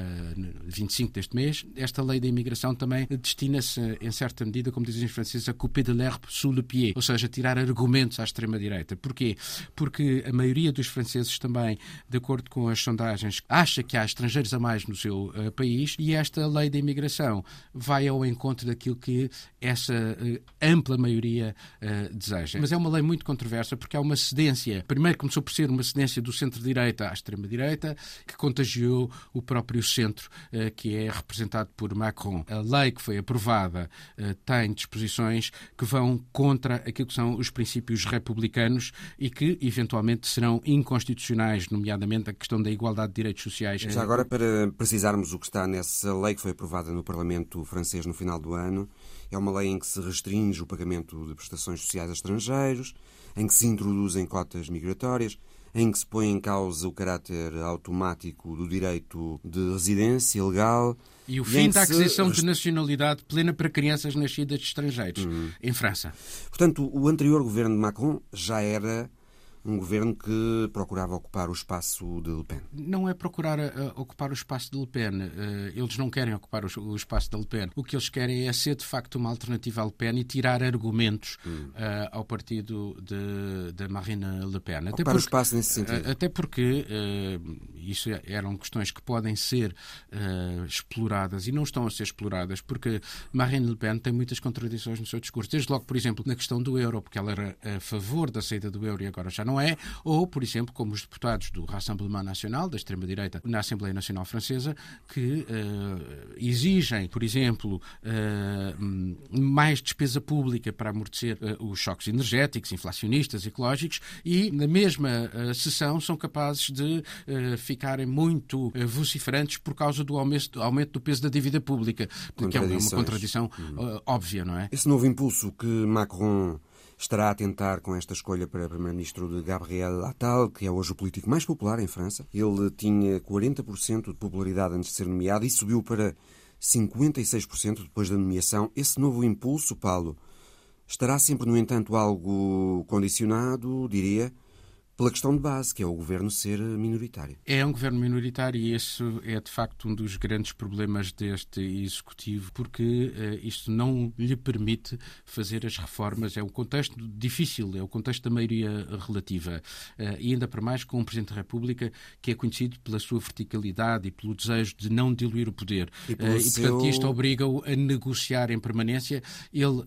25 deste mês. Esta lei da imigração também destina-se, em certa medida, como dizem franceses, a couper de l'herbe sous le pied, ou seja, tirar argumentos à extrema-direita. Porquê? Porque a maioria dos franceses também, de acordo com as sondagens, acha que há estrangeiros a mais no seu uh, país e esta lei da imigração vai ao encontro daquilo que essa uh, ampla maioria uh, deseja. Mas é uma lei muito controversa porque há uma cedência. Primeiro começou por ser uma cedência do centro-direita à extrema-direita, que contagiou o próprio centro, que é representado por Macron. A lei que foi aprovada tem disposição posições que vão contra aquilo que são os princípios republicanos e que, eventualmente, serão inconstitucionais, nomeadamente a questão da igualdade de direitos sociais. Já agora, para precisarmos o que está nessa lei que foi aprovada no Parlamento francês no final do ano, é uma lei em que se restringe o pagamento de prestações sociais a estrangeiros, em que se introduzem cotas migratórias, em que se põe em causa o caráter automático do direito de residência legal e o fim da aquisição se... de nacionalidade plena para crianças nascidas de estrangeiros, uhum. em França. Portanto, o anterior governo de Macron já era um governo que procurava ocupar o espaço de Le Pen. Não é procurar uh, ocupar o espaço de Le Pen. Uh, eles não querem ocupar o, o, espaço de Le Pen. O que eles querem é ser, de facto, uma alternativa a Le Pen e tirar argumentos hum. uh, ao partido de Marine Le Pen. Até ocupar porque, o espaço nesse sentido. até porque isso eram questões que podem ser exploradas e não estão a ser exploradas porque Marine Le Pen tem muitas contradições no seu discurso. Desde logo, por exemplo, na questão do euro, porque ela era a favor da saída do euro e agora já não não é, ou, por exemplo, como os deputados do Rassemblement Nacional, da extrema-direita, na Assembleia Nacional Francesa, que uh, exigem, por exemplo, uh, mais despesa pública para amortecer uh, os choques energéticos, inflacionistas, ecológicos, e na mesma sessão são capazes de ficarem muito vociferantes por causa do aumento, aumento, do peso da dívida pública, que é uma, contradição óbvia, não é? Esse novo impulso que Macron estará a tentar com esta escolha para primeiro-ministro de Gabriel Attal, que é hoje o político mais popular em França. Ele tinha 40% de popularidade antes de ser nomeado e subiu para 56% depois da nomeação. Esse novo impulso, Paulo, estará sempre, no entanto, algo condicionado, diria, pela questão de base, que é o governo ser minoritário. É um governo minoritário e isso é de facto um dos grandes problemas deste executivo, porque uh, isto não lhe permite fazer as reformas. É um contexto difícil, é o contexto da maioria relativa. Uh, e ainda para mais com um Presidente da República que é conhecido pela sua verticalidade e pelo desejo de não diluir o poder. E, uh, e portanto, isto obriga-o a negociar em permanência. Ele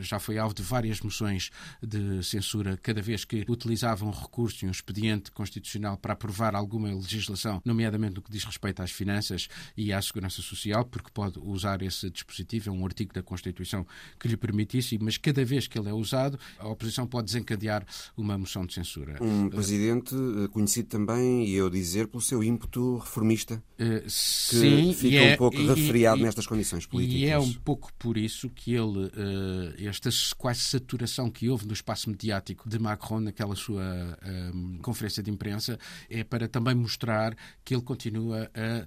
já foi alvo de várias moções de censura cada vez que utilizavam recurso e um expediente constitucional para aprovar alguma legislação, nomeadamente no que diz respeito às finanças e à segurança social, porque pode usar esse dispositivo, é um artigo da Constituição que lhe permite isso, mas cada vez que ele é usado, a oposição pode desencadear uma moção de censura. Um presidente eh, conhecido também, e eu dizer, pelo seu ímpeto reformista, uh, que sim, fica é, um pouco e, refriado e, nestas condições políticas. E é um pouco por isso que ele, uh, esta quase saturação que houve no espaço mediático de Macron naquela sua conferência de imprensa é para também mostrar que ele continua a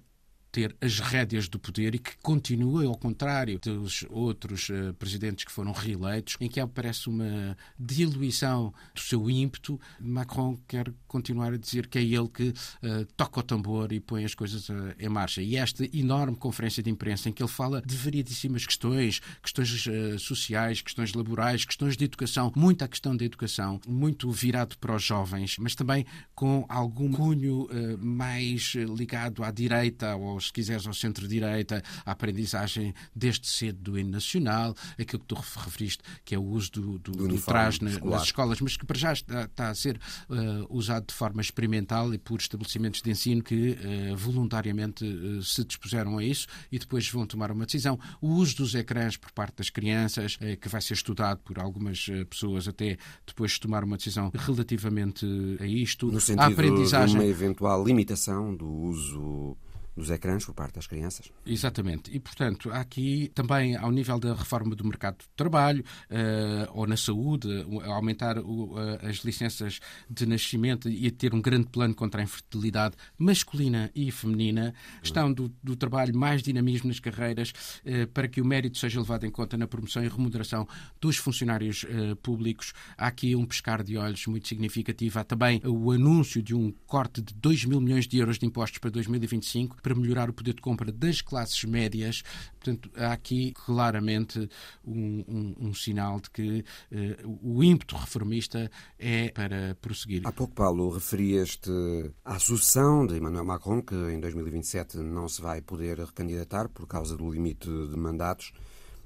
ter as rédeas do poder e que continua, ao contrário dos outros uh, presidentes que foram reeleitos, em que aparece uma diluição do seu ímpeto. Macron quer continuar a dizer que é ele que uh, toca o tambor e põe as coisas uh, em marcha. E esta enorme conferência de imprensa em que ele fala de variedíssimas questões, questões sociais, questões laborais, questões de educação, muita questão da educação, muito virado para os jovens, mas também com algum cunho mais ligado à direita, ou se quiseres ao centro-direita, à aprendizagem desde cedo do hino nacional, aquilo que tu referiste, que é o uso do, do, do, do traje nas, nas escolas, mas que para já está, está a ser uh, usado de forma experimental e por estabelecimentos de ensino que uh, voluntariamente uh, se dispuseram a isso e depois vão tomar uma decisão. O uso dos ecrãs por parte das crianças, que vai ser estudado por algumas pessoas até depois de tomar uma decisão relativamente a isto. No sentido a aprendizagem... de uma eventual limitação do uso dos ecrãs por parte das crianças. Exatamente. E, portanto, há aqui também, ao nível da reforma do mercado de trabalho uh, ou na saúde, uh, aumentar uh, as licenças de nascimento e ter um grande plano contra a infertilidade masculina e feminina, questão do, do trabalho, mais dinamismo nas carreiras, para que o mérito seja levado em conta na promoção e remuneração dos funcionários públicos. Há aqui um pescar de olhos muito significativo. Há também o anúncio de um corte de 2 mil milhões de euros de impostos para 2025 para melhorar o poder de compra das classes médias. Portanto, há aqui claramente um, um, um sinal de que uh, o ímpeto reformista é para prosseguir. Há pouco, Paulo, referias-te à sucessão de Emmanuel Macron, que em 2027 não se vai poder recandidatar por causa do limite de mandatos.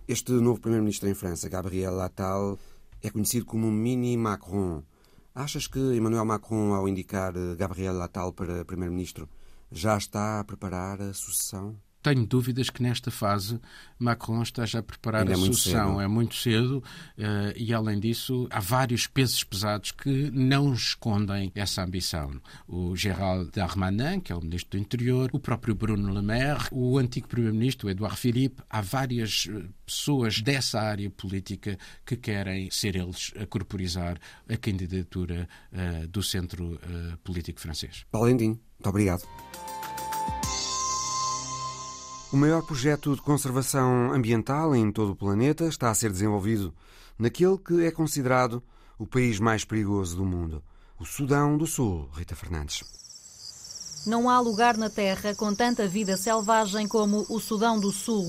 Este novo primeiro-ministro em França, Gabriel Attal, é conhecido como Mini Macron. Achas que Emmanuel Macron, ao indicar Gabriel Attal para primeiro-ministro, já está a preparar a sucessão? Tenho dúvidas que nesta fase Macron esteja a preparar Ainda a é sucessão. É muito cedo uh, e, além disso, há vários pesos pesados que não escondem essa ambição. O Gérald Darmanin, que é o Ministro do Interior, o próprio Bruno Le Maire, o antigo Primeiro-Ministro, Edouard Philippe. Há várias eh, pessoas dessa área política que querem ser eles a corporizar a candidatura uh, do centro uh, político francês. Paulo muito obrigado. O maior projeto de conservação ambiental em todo o planeta está a ser desenvolvido naquele que é considerado o país mais perigoso do mundo, o Sudão do Sul. Rita Fernandes. Não há lugar na Terra com tanta vida selvagem como o Sudão do Sul.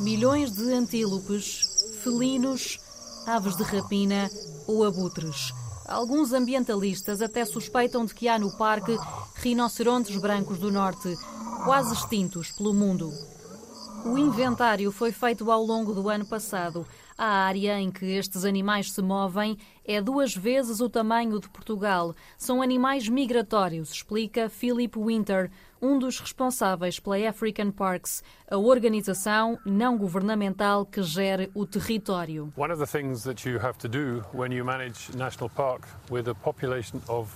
Milhões de antílopes, felinos, aves de rapina ou abutres. Alguns ambientalistas até suspeitam de que há no parque rinocerontes brancos do norte, quase extintos pelo mundo. O inventário foi feito ao longo do ano passado. A área em que estes animais se movem é duas vezes o tamanho de Portugal. São animais migratórios, explica Philip Winter, um dos responsáveis pela African Parks, a organização não governamental que gere o território. One of the things that you have to do when you manage national park with a population of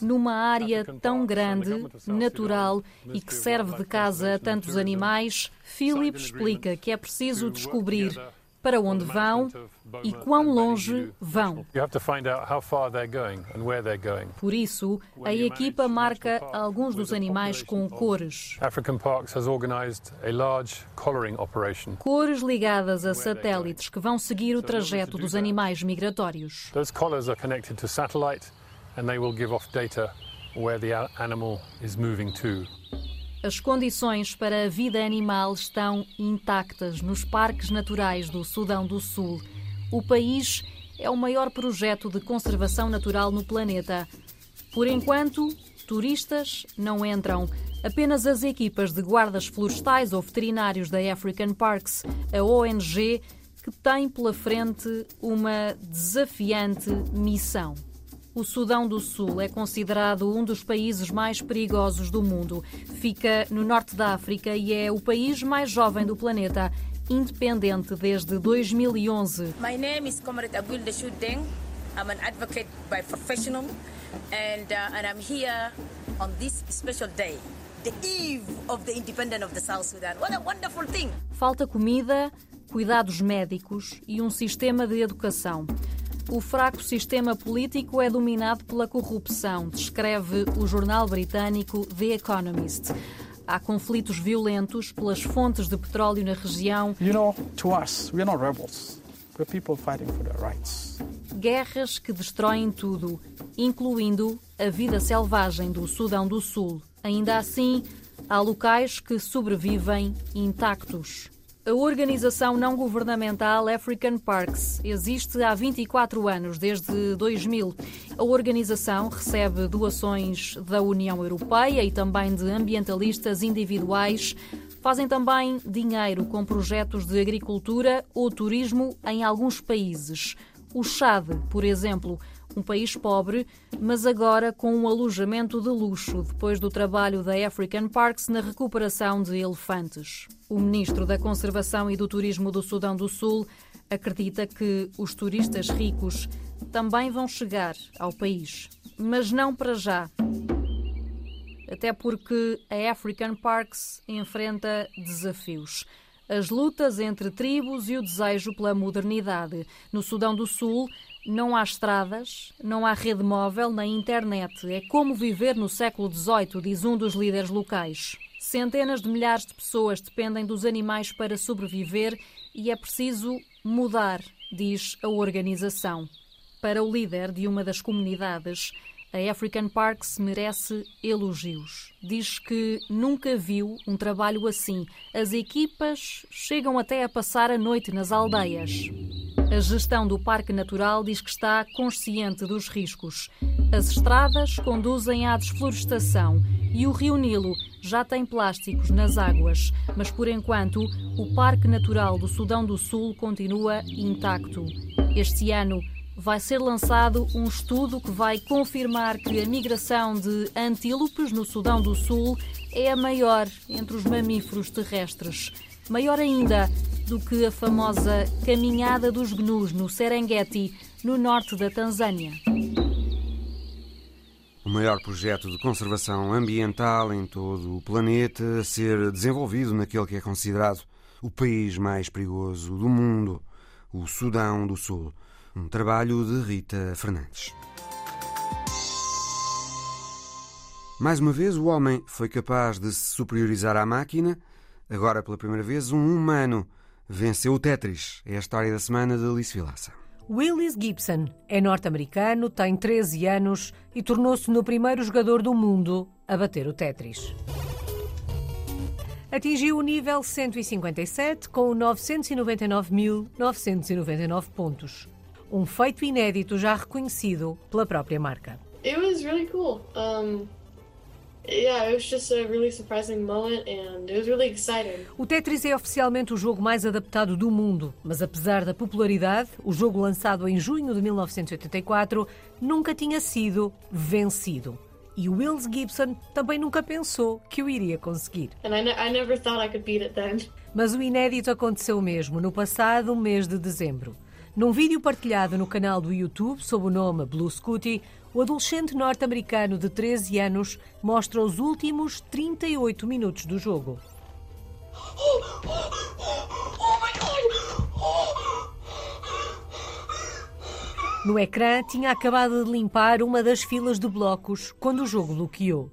numa área tão grande, natural e que serve de casa a tantos animais, Philip explica que é preciso descobrir para onde vão e quão longe vão. Por isso, a equipa marca alguns dos animais com cores. Cores ligadas a satélites que vão seguir o trajeto dos animais migratórios. Those collars are connected to satellite and they will give off data where the animal is moving to. As condições para a vida animal estão intactas nos parques naturais do Sudão do Sul. O país é o maior projeto de conservação natural no planeta. Por enquanto, turistas não entram. Apenas as equipas de guardas florestais ou veterinários da African Parks, a ONG, que tem pela frente uma desafiante missão. O Sudão do Sul é considerado um dos países mais perigosos do mundo. Fica no norte da África e é o país mais jovem do planeta, independente desde 2011. My name is Comrade Abuil Deng. I'm an advocate by professional and, uh, and I'm here on this special day. The eve of the independence of the South Sudan. What a wonderful thing! Falta comida, cuidados médicos e um sistema de educação. O fraco sistema político é dominado pela corrupção, descreve o jornal britânico The Economist. Há conflitos violentos pelas fontes de petróleo na região. You know, to us, we are not rebels. We're people fighting for their rights. Guerras que destroem tudo, incluindo a vida selvagem do Sudão do Sul. Ainda assim, há locais que sobrevivem intactos. A organização não governamental African Parks existe há 24 anos, desde 2000. A organização recebe doações da União Europeia e também de ambientalistas individuais. Fazem também dinheiro com projetos de agricultura ou turismo em alguns países. O Chad, por exemplo, um país pobre, mas agora com um alojamento de luxo depois do trabalho da African Parks na recuperação de elefantes. O ministro da Conservação e do Turismo do Sudão do Sul acredita que os turistas ricos também vão chegar ao país, mas não para já. Até porque a African Parks enfrenta desafios as lutas entre tribos e o desejo pela modernidade. No Sudão do Sul, não há estradas, não há rede móvel nem internet. É como viver no século XVIII, diz um dos líderes locais. Centenas de milhares de pessoas dependem dos animais para sobreviver e é preciso mudar, diz a organização. Para o líder de uma das comunidades, a African Parks merece elogios. Diz que nunca viu um trabalho assim. As equipas chegam até a passar a noite nas aldeias. A gestão do Parque Natural diz que está consciente dos riscos. As estradas conduzem à desflorestação e o Rio Nilo já tem plásticos nas águas, mas por enquanto o Parque Natural do Sudão do Sul continua intacto. Este ano, vai ser lançado um estudo que vai confirmar que a migração de antílopes no Sudão do Sul é a maior entre os mamíferos terrestres. Maior ainda do que a famosa Caminhada dos Gnus no Serengeti, no norte da Tanzânia. O maior projeto de conservação ambiental em todo o planeta a ser desenvolvido naquele que é considerado o país mais perigoso do mundo, o Sudão do Sul. Um trabalho de Rita Fernandes. Mais uma vez, o homem foi capaz de se superiorizar à máquina. Agora, pela primeira vez, um humano venceu o Tetris. É a história da semana de Alice Vilaça. Willis Gibson é norte-americano, tem 13 anos e tornou-se no primeiro jogador do mundo a bater o Tetris. Atingiu o nível 157 com 999.999 pontos um feito inédito já reconhecido pela própria marca. It was really cool. Um... Yeah, it was just a really surprising moment and it was really exciting. O Tetris é oficialmente o jogo mais adaptado do mundo, mas apesar da popularidade, o jogo lançado em junho de 1984 nunca tinha sido vencido. E Wills Gibson também nunca pensou que o iria conseguir. And I, ne I never thought I could beat it then. Mas o inédito aconteceu mesmo no passado mês de dezembro. Num vídeo partilhado no canal do YouTube sob o nome Blue Scooty, o adolescente norte-americano de 13 anos mostra os últimos 38 minutos do jogo. No ecrã tinha acabado de limpar uma das filas de blocos quando o jogo bloqueou.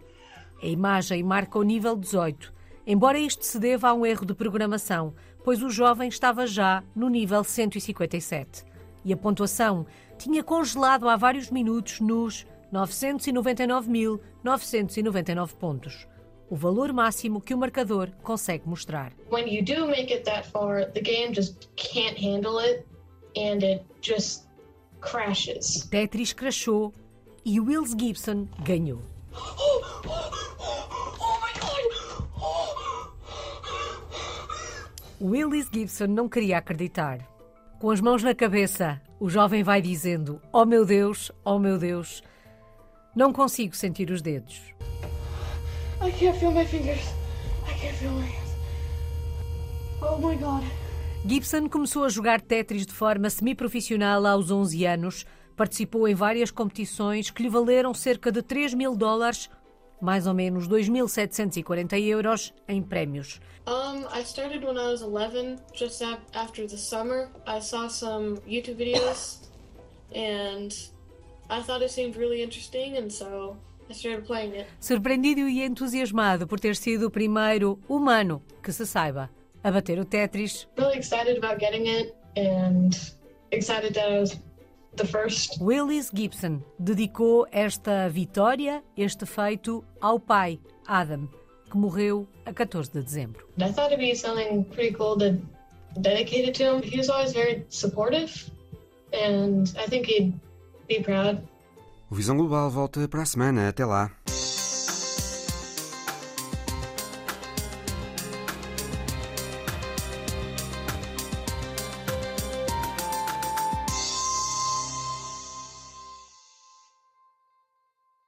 A imagem marca o nível 18, embora isto se deva a um erro de programação, pois o jovem estava já no nível 157 e a pontuação tinha congelado há vários minutos nos 999.999 pontos. O valor máximo que o marcador consegue mostrar. When you do make it that far, the game just can't handle it and it just crashes. Tetris crashou e Wills Gibson ganhou. Willis Gibson não queria acreditar. Com as mãos na cabeça, o jovem vai dizendo: Oh meu Deus, oh meu Deus, não consigo sentir os dedos. I can't feel my fingers. I can't feel my hands. Oh my God. Gibson começou a jogar Tetris de forma semi-profissional aos 11 anos. Participou em várias competições que lhe valeram cerca de 3 mil dólares mais ou menos 2.740 euros em prémios. Um, I started when I was 11, just after the summer. I saw some YouTube videos and I thought it seemed really interesting, and so I started playing it. Surpreendido e entusiasmado por ter sido o primeiro humano que se saiba a bater o Tetris. Really excited about getting it, and excited that I was. Willis Gibson dedicou esta vitória, este feito, ao pai, Adam, que morreu a 14 de dezembro. I thought it'd be something pretty cool to dedicate it to him. He was always very supportive, and I think he'd be proud. O Visão Global volta para a semana. Até lá.